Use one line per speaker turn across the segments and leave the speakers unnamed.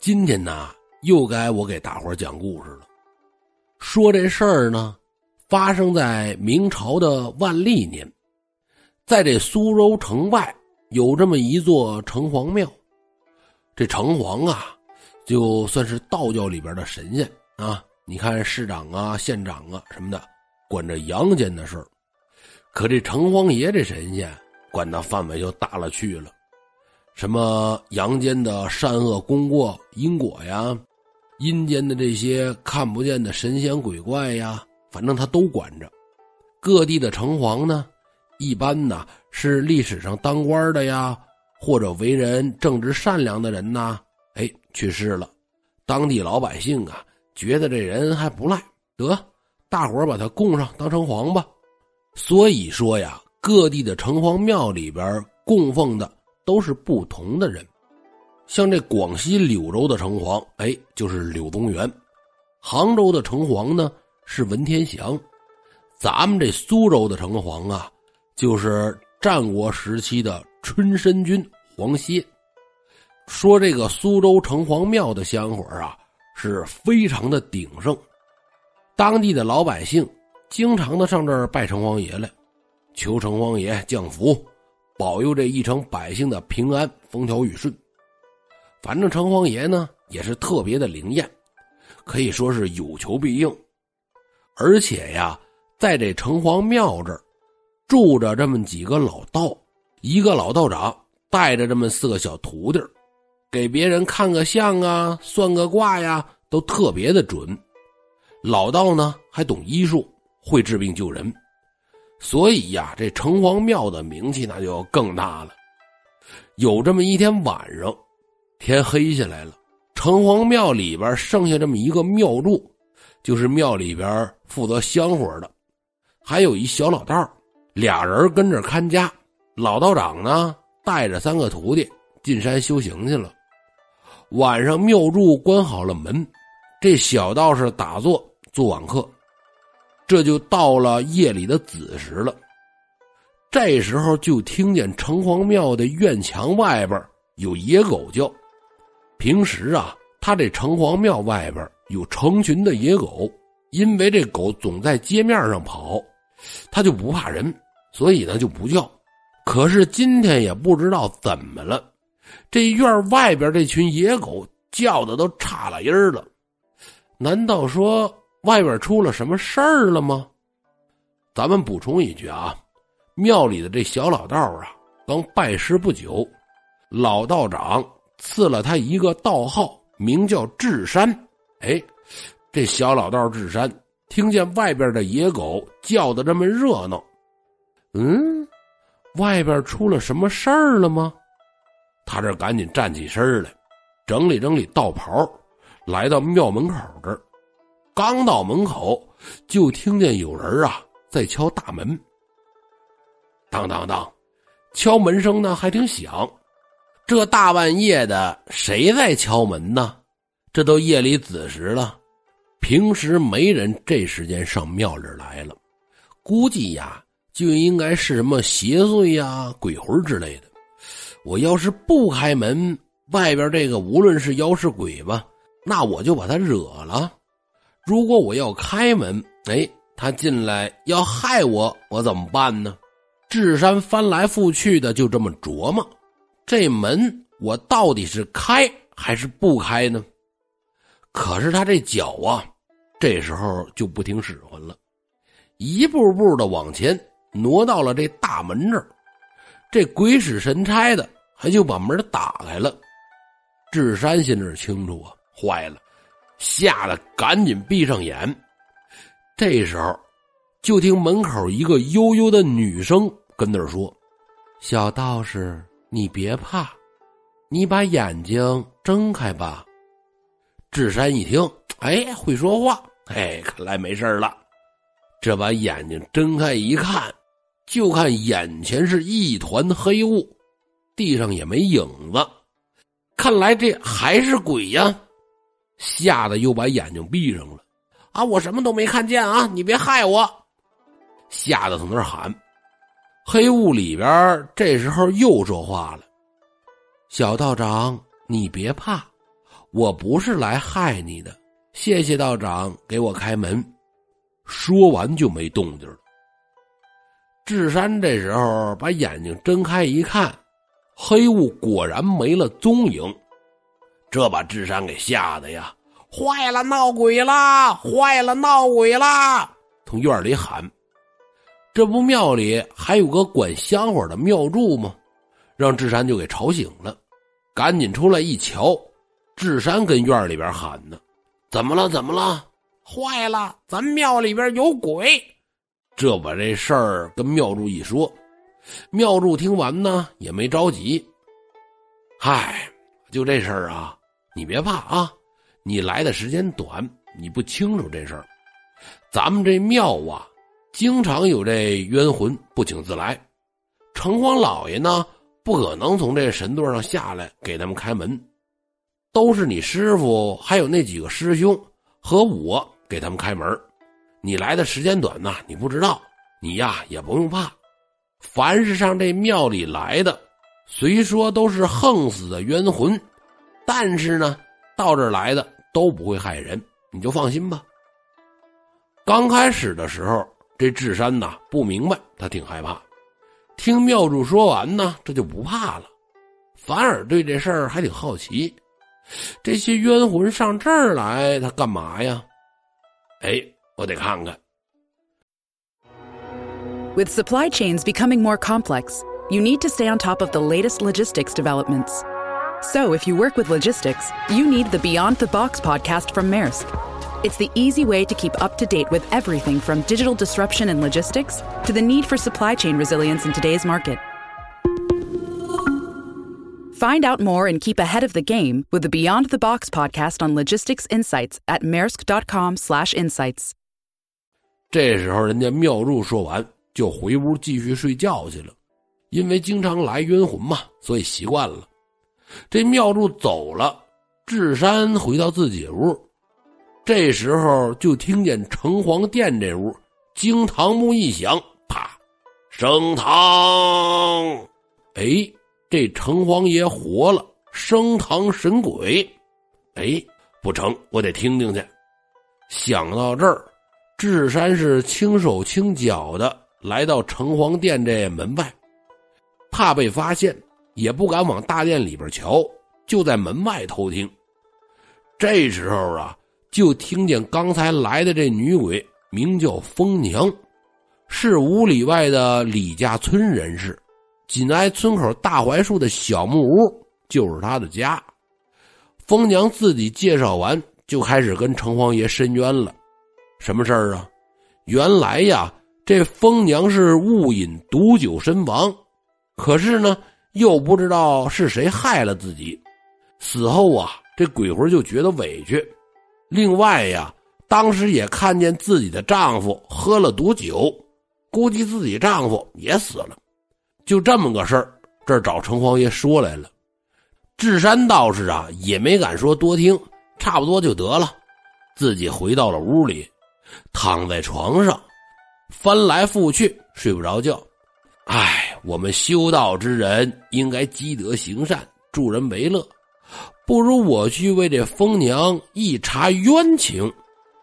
今天呢，又该我给大伙讲故事了。说这事儿呢，发生在明朝的万历年，在这苏州城外有这么一座城隍庙。这城隍啊，就算是道教里边的神仙啊。你看市长啊、县长啊什么的，管着阳间的事儿，可这城隍爷这神仙管的范围就大了去了。什么阳间的善恶功过因果呀，阴间的这些看不见的神仙鬼怪呀，反正他都管着。各地的城隍呢，一般呢是历史上当官的呀，或者为人正直善良的人呐，哎去世了，当地老百姓啊觉得这人还不赖，得大伙把他供上当城隍吧。所以说呀，各地的城隍庙里边供奉的。都是不同的人，像这广西柳州的城隍，哎，就是柳宗元；杭州的城隍呢是文天祥；咱们这苏州的城隍啊，就是战国时期的春申君黄歇。说这个苏州城隍庙的香火啊，是非常的鼎盛，当地的老百姓经常的上这儿拜城隍爷来，求城隍爷降福。保佑这一城百姓的平安、风调雨顺。反正城隍爷呢也是特别的灵验，可以说是有求必应。而且呀，在这城隍庙这儿住着这么几个老道，一个老道长带着这么四个小徒弟，给别人看个相啊、算个卦呀，都特别的准。老道呢还懂医术，会治病救人。所以呀，这城隍庙的名气那就更大了。有这么一天晚上，天黑下来了，城隍庙里边剩下这么一个庙祝，就是庙里边负责香火的，还有一小老道俩人跟着看家。老道长呢，带着三个徒弟进山修行去了。晚上庙祝关好了门，这小道士打坐做晚课。这就到了夜里的子时了，这时候就听见城隍庙的院墙外边有野狗叫。平时啊，他这城隍庙外边有成群的野狗，因为这狗总在街面上跑，他就不怕人，所以呢就不叫。可是今天也不知道怎么了，这院外边这群野狗叫的都差了音了。难道说？外边出了什么事儿了吗？咱们补充一句啊，庙里的这小老道啊，刚拜师不久，老道长赐了他一个道号，名叫智山。哎，这小老道智山听见外边的野狗叫的这么热闹，嗯，外边出了什么事儿了吗？他这赶紧站起身来，整理整理道袍，来到庙门口这儿。刚到门口，就听见有人啊在敲大门。当当当，敲门声呢还挺响。这大半夜的，谁在敲门呢？这都夜里子时了，平时没人这时间上庙里来了。估计呀，就应该是什么邪祟呀、鬼魂之类的。我要是不开门，外边这个无论是妖是鬼吧，那我就把他惹了。如果我要开门，哎，他进来要害我，我怎么办呢？智山翻来覆去的就这么琢磨，这门我到底是开还是不开呢？可是他这脚啊，这时候就不听使唤了，一步步的往前挪到了这大门这儿，这鬼使神差的还就把门打开了。智山心里清楚啊，坏了。吓得赶紧闭上眼，这时候，就听门口一个悠悠的女声跟那儿说：“小道士，你别怕，你把眼睛睁开吧。”智山一听，哎，会说话，哎，看来没事了。这把眼睛睁开一看，就看眼前是一团黑雾，地上也没影子，看来这还是鬼呀。吓得又把眼睛闭上了，啊！我什么都没看见啊！你别害我！吓得从那儿喊。黑雾里边这时候又说话了：“小道长，你别怕，我不是来害你的，谢谢道长给我开门。”说完就没动静了。智山这时候把眼睛睁开一看，黑雾果然没了踪影，这把智山给吓得呀！坏了，闹鬼啦！坏了，闹鬼啦！从院里喊。这不庙里还有个管香火的庙祝吗？让智山就给吵醒了，赶紧出来一瞧，智山跟院里边喊呢：“怎么了？怎么了？坏了！咱庙里边有鬼！”这把这事儿跟庙祝一说，庙祝听完呢也没着急。嗨，就这事儿啊，你别怕啊，你来的时间短，你不清楚这事儿。咱们这庙啊，经常有这冤魂不请自来，城隍老爷呢。不可能从这神座上下来给他们开门，都是你师傅还有那几个师兄和我给他们开门。你来的时间短呐，你不知道。你呀也不用怕，凡是上这庙里来的，虽说都是横死的冤魂，但是呢，到这儿来的都不会害人，你就放心吧。刚开始的时候，这智山呐不明白，他挺害怕。听庙主说完呢，这就不怕了，反而对这事儿还挺好奇。这些冤魂上这儿来，他干嘛呀？哎，我得看看。
With supply chains becoming more complex, you need to stay on top of the latest logistics developments. So, if you work with logistics, you need the Beyond the Box podcast from Maersk. It's the easy way to keep up to date with everything from digital disruption in logistics to the need for supply chain resilience in today's market. Find out more and keep ahead of the game with the Beyond the Box podcast on logistics insights at maersk.com/insights.
这时候，人家妙入说完，就回屋继续睡觉去了。因为经常来冤魂嘛，所以习惯了。 这妙入走了，智山回到自己屋。这时候就听见城隍殿这屋惊堂木一响，啪，升堂！哎，这城隍爷活了，升堂神鬼！哎，不成，我得听听去。想到这儿，智山是轻手轻脚的来到城隍殿这门外，怕被发现，也不敢往大殿里边瞧，就在门外偷听。这时候啊。就听见刚才来的这女鬼名叫疯娘，是五里外的李家村人士，紧挨村口大槐树的小木屋就是她的家。疯娘自己介绍完，就开始跟城隍爷申冤了。什么事儿啊？原来呀，这疯娘是误饮毒酒身亡，可是呢，又不知道是谁害了自己。死后啊，这鬼魂就觉得委屈。另外呀，当时也看见自己的丈夫喝了毒酒，估计自己丈夫也死了。就这么个事儿，这儿找城隍爷说来了。智山道士啊，也没敢说多听，差不多就得了。自己回到了屋里，躺在床上，翻来覆去睡不着觉。唉，我们修道之人应该积德行善，助人为乐。不如我去为这疯娘一查冤情，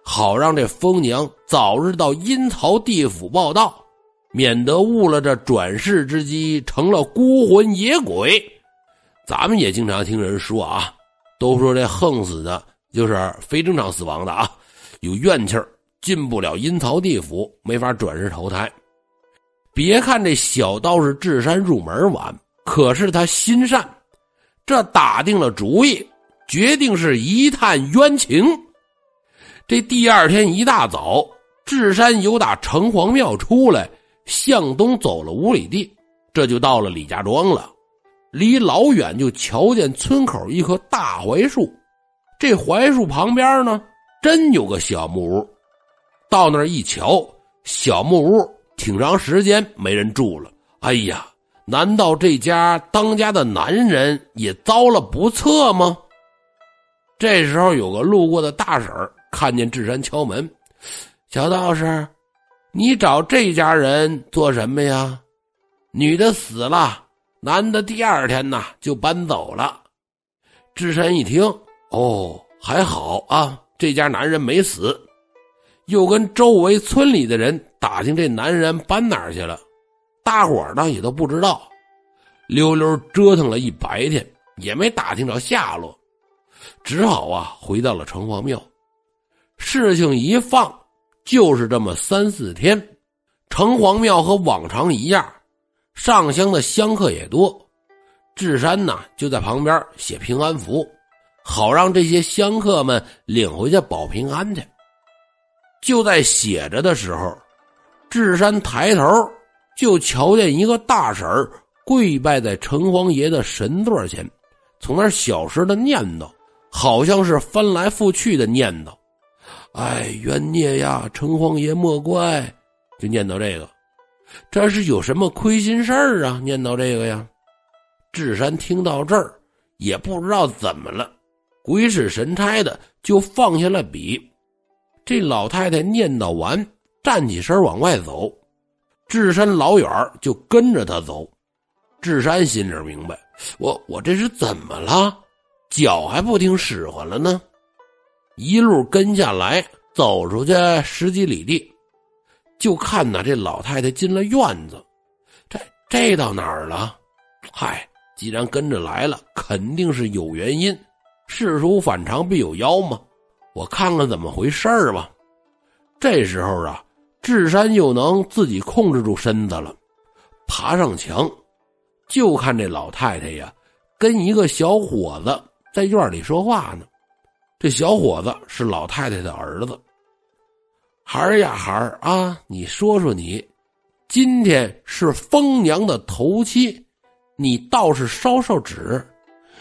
好让这疯娘早日到阴曹地府报道，免得误了这转世之机，成了孤魂野鬼。咱们也经常听人说啊，都说这横死的就是非正常死亡的啊，有怨气儿，进不了阴曹地府，没法转世投胎。别看这小道士智山入门晚，可是他心善。这打定了主意，决定是一探冤情。这第二天一大早，智山由打城隍庙出来，向东走了五里地，这就到了李家庄了。离老远就瞧见村口一棵大槐树，这槐树旁边呢，真有个小木屋。到那儿一瞧，小木屋挺长时间没人住了。哎呀！难道这家当家的男人也遭了不测吗？这时候有个路过的大婶看见智山敲门，小道士，你找这家人做什么呀？女的死了，男的第二天呢就搬走了。智山一听，哦，还好啊，这家男人没死。又跟周围村里的人打听这男人搬哪儿去了，大伙儿呢也都不知道，溜溜折腾了一白天，也没打听着下落，只好啊回到了城隍庙。事情一放，就是这么三四天，城隍庙和往常一样，上香的香客也多。智山呢就在旁边写平安符，好让这些香客们领回去保平安去。就在写着的时候，智山抬头就瞧见一个大婶跪拜在城隍爷的神座前，从那小声的念叨，好像是翻来覆去的念叨：“哎，冤孽呀，城隍爷莫怪。”就念叨这个，这是有什么亏心事儿啊？念叨这个呀。智山听到这儿，也不知道怎么了，鬼使神差的就放下了笔。这老太太念叨完，站起身往外走，智山老远就跟着他走。智山心里明白，我我这是怎么了？脚还不听使唤了呢？一路跟下来，走出去十几里地，就看呐，这老太太进了院子。这这到哪儿了？嗨，既然跟着来了，肯定是有原因。事出反常必有妖嘛。我看看怎么回事儿吧。这时候啊，智山又能自己控制住身子了，爬上墙，就看这老太太呀，跟一个小伙子在院里说话呢。这小伙子是老太太的儿子。孩儿呀，孩儿啊，你说说你，今天是疯娘的头七，你倒是烧烧纸。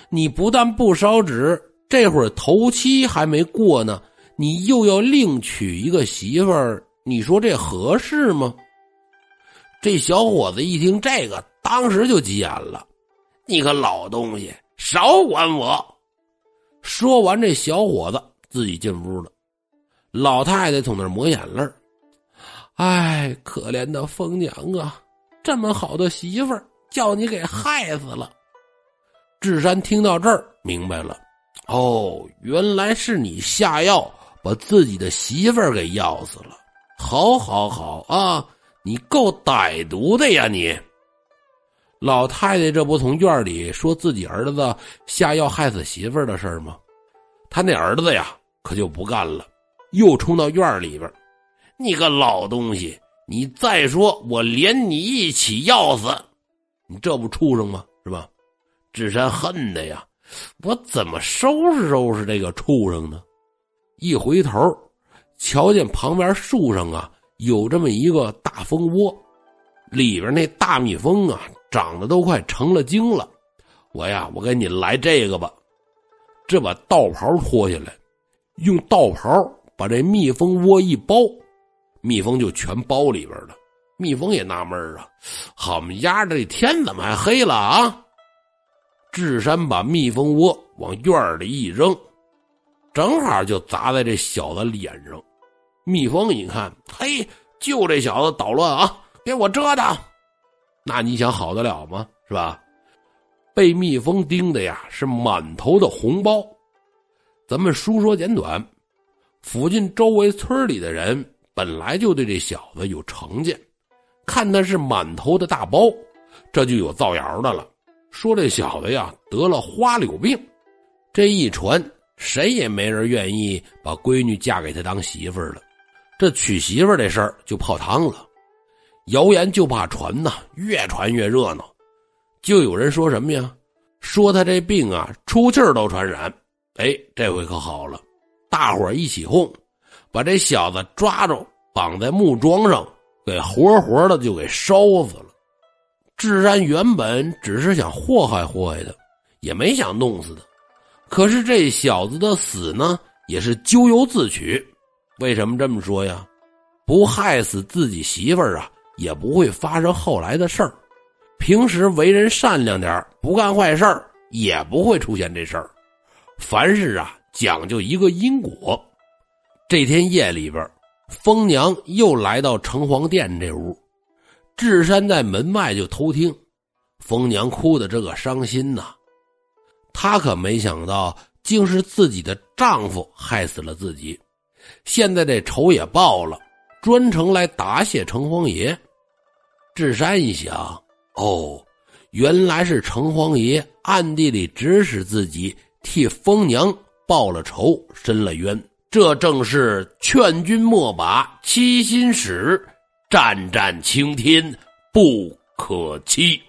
你不但不烧纸。这会儿头七还没过呢，你又要另娶一个媳妇儿，你说这合适吗？这小伙子一听这个，当时就急眼了：“你个老东西，少管我！”说完，这小伙子自己进屋了。老太太从那抹眼泪哎，可怜的疯娘啊，这么好的媳妇儿，叫你给害死了。”智山听到这儿，明白了。哦，原来是你下药把自己的媳妇儿给药死了！好，好，好啊！你够歹毒的呀，你！老太太这不从院里说自己儿子下药害死媳妇儿的事吗？他那儿子呀，可就不干了，又冲到院里边你个老东西，你再说，我连你一起药死！你这不畜生吗？是吧？智山恨的呀！我怎么收拾收拾这个畜生呢？一回头，瞧见旁边树上啊有这么一个大蜂窝，里边那大蜜蜂啊长得都快成了精了。我呀，我给你来这个吧。这把道袍脱下来，用道袍把这蜜蜂窝一包，蜜蜂就全包里边了。蜜蜂也纳闷啊，好么丫的，这天怎么还黑了啊？智山把蜜蜂窝往院里一扔，正好就砸在这小子脸上。蜜蜂一看，嘿，就这小子捣乱啊，给我蛰他！那你想好得了吗？是吧？被蜜蜂叮的呀，是满头的红包。咱们书说简短，附近周围村里的人本来就对这小子有成见，看他是满头的大包，这就有造谣的了。说这小子呀得了花柳病，这一传，谁也没人愿意把闺女嫁给他当媳妇儿了。这娶媳妇儿这事儿就泡汤了，谣言就怕传呐，越传越热闹。就有人说什么呀？说他这病啊，出气儿都传染。哎，这回可好了，大伙一起哄，把这小子抓住，绑在木桩上，给活活的就给烧死了。智山原本只是想祸害祸害他，也没想弄死他。可是这小子的死呢，也是咎由自取。为什么这么说呀？不害死自己媳妇儿啊，也不会发生后来的事儿。平时为人善良点不干坏事儿，也不会出现这事儿。凡事啊，讲究一个因果。这天夜里边，疯娘又来到城隍殿这屋。智山在门外就偷听，疯娘哭的这个伤心呐。她可没想到竟是自己的丈夫害死了自己，现在这仇也报了，专程来答谢城隍爷。智山一想，哦，原来是城隍爷暗地里指使自己替疯娘报了仇、伸了冤，这正是劝君莫把欺心使，战战青天不可欺。